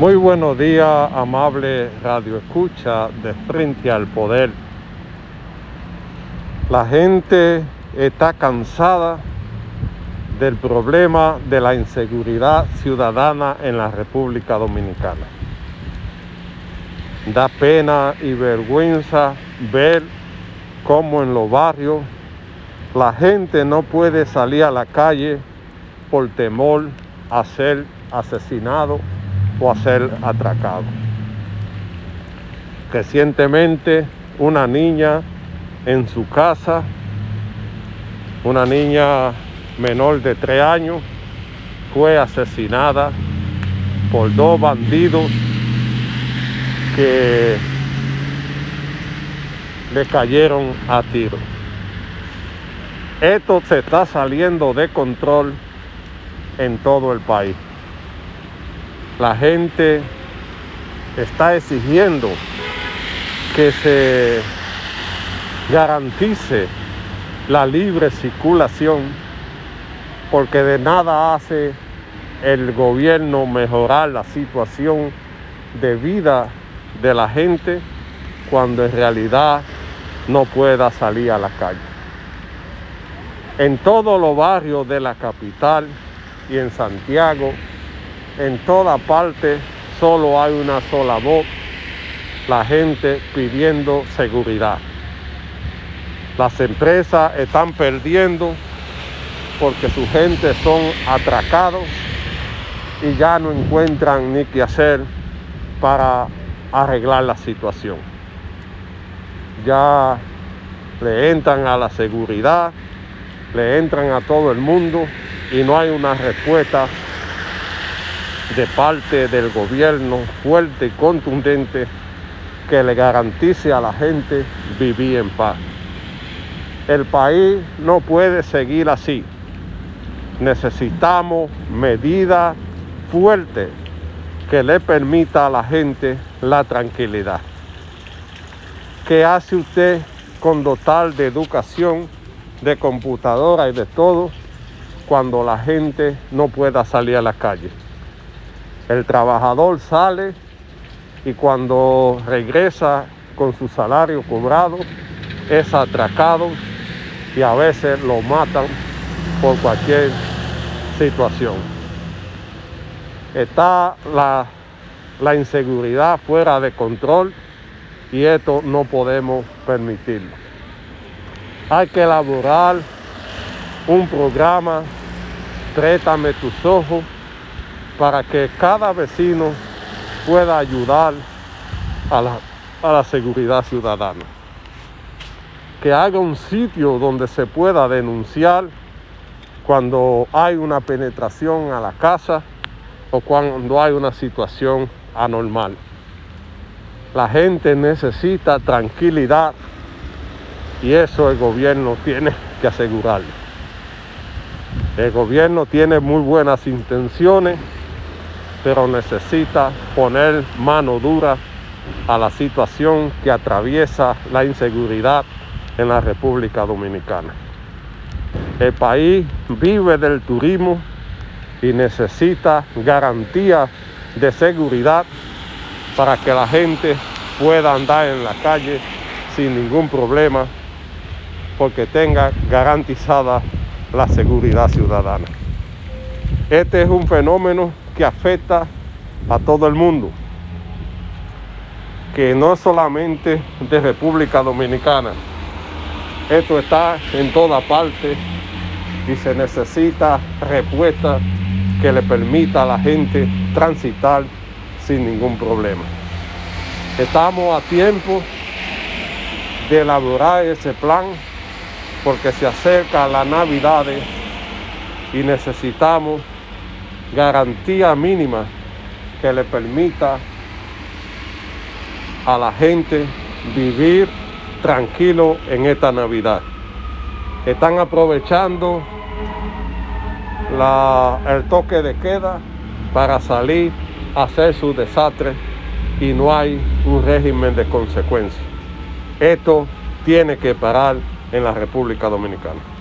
Muy buenos días, amable radio escucha de frente al poder. La gente está cansada del problema de la inseguridad ciudadana en la República Dominicana. Da pena y vergüenza ver cómo en los barrios la gente no puede salir a la calle por temor a ser asesinado o a ser atracado. Recientemente una niña en su casa, una niña menor de tres años, fue asesinada por dos bandidos que le cayeron a tiro. Esto se está saliendo de control en todo el país la gente está exigiendo que se garantice la libre circulación porque de nada hace el gobierno mejorar la situación de vida de la gente cuando en realidad no pueda salir a la calle. En todos los barrios de la capital y en Santiago en toda parte solo hay una sola voz, la gente pidiendo seguridad. Las empresas están perdiendo porque su gente son atracados y ya no encuentran ni qué hacer para arreglar la situación. Ya le entran a la seguridad, le entran a todo el mundo y no hay una respuesta de parte del gobierno fuerte y contundente que le garantice a la gente vivir en paz. El país no puede seguir así. Necesitamos medidas fuertes que le permita a la gente la tranquilidad. ¿Qué hace usted con dotar de educación, de computadora y de todo cuando la gente no pueda salir a la calle? El trabajador sale y cuando regresa con su salario cobrado es atracado y a veces lo matan por cualquier situación. Está la, la inseguridad fuera de control y esto no podemos permitirlo. Hay que elaborar un programa, Trétame tus ojos, para que cada vecino pueda ayudar a la, a la seguridad ciudadana. Que haga un sitio donde se pueda denunciar cuando hay una penetración a la casa o cuando hay una situación anormal. La gente necesita tranquilidad y eso el gobierno tiene que asegurarlo. El gobierno tiene muy buenas intenciones pero necesita poner mano dura a la situación que atraviesa la inseguridad en la República Dominicana. El país vive del turismo y necesita garantías de seguridad para que la gente pueda andar en la calle sin ningún problema porque tenga garantizada la seguridad ciudadana. Este es un fenómeno que afecta a todo el mundo, que no solamente de República Dominicana, esto está en toda parte y se necesita respuesta que le permita a la gente transitar sin ningún problema. Estamos a tiempo de elaborar ese plan porque se acerca la Navidad y necesitamos garantía mínima que le permita a la gente vivir tranquilo en esta Navidad. Están aprovechando el toque de queda para salir a hacer su desastre y no hay un régimen de consecuencias. Esto tiene que parar en la República Dominicana.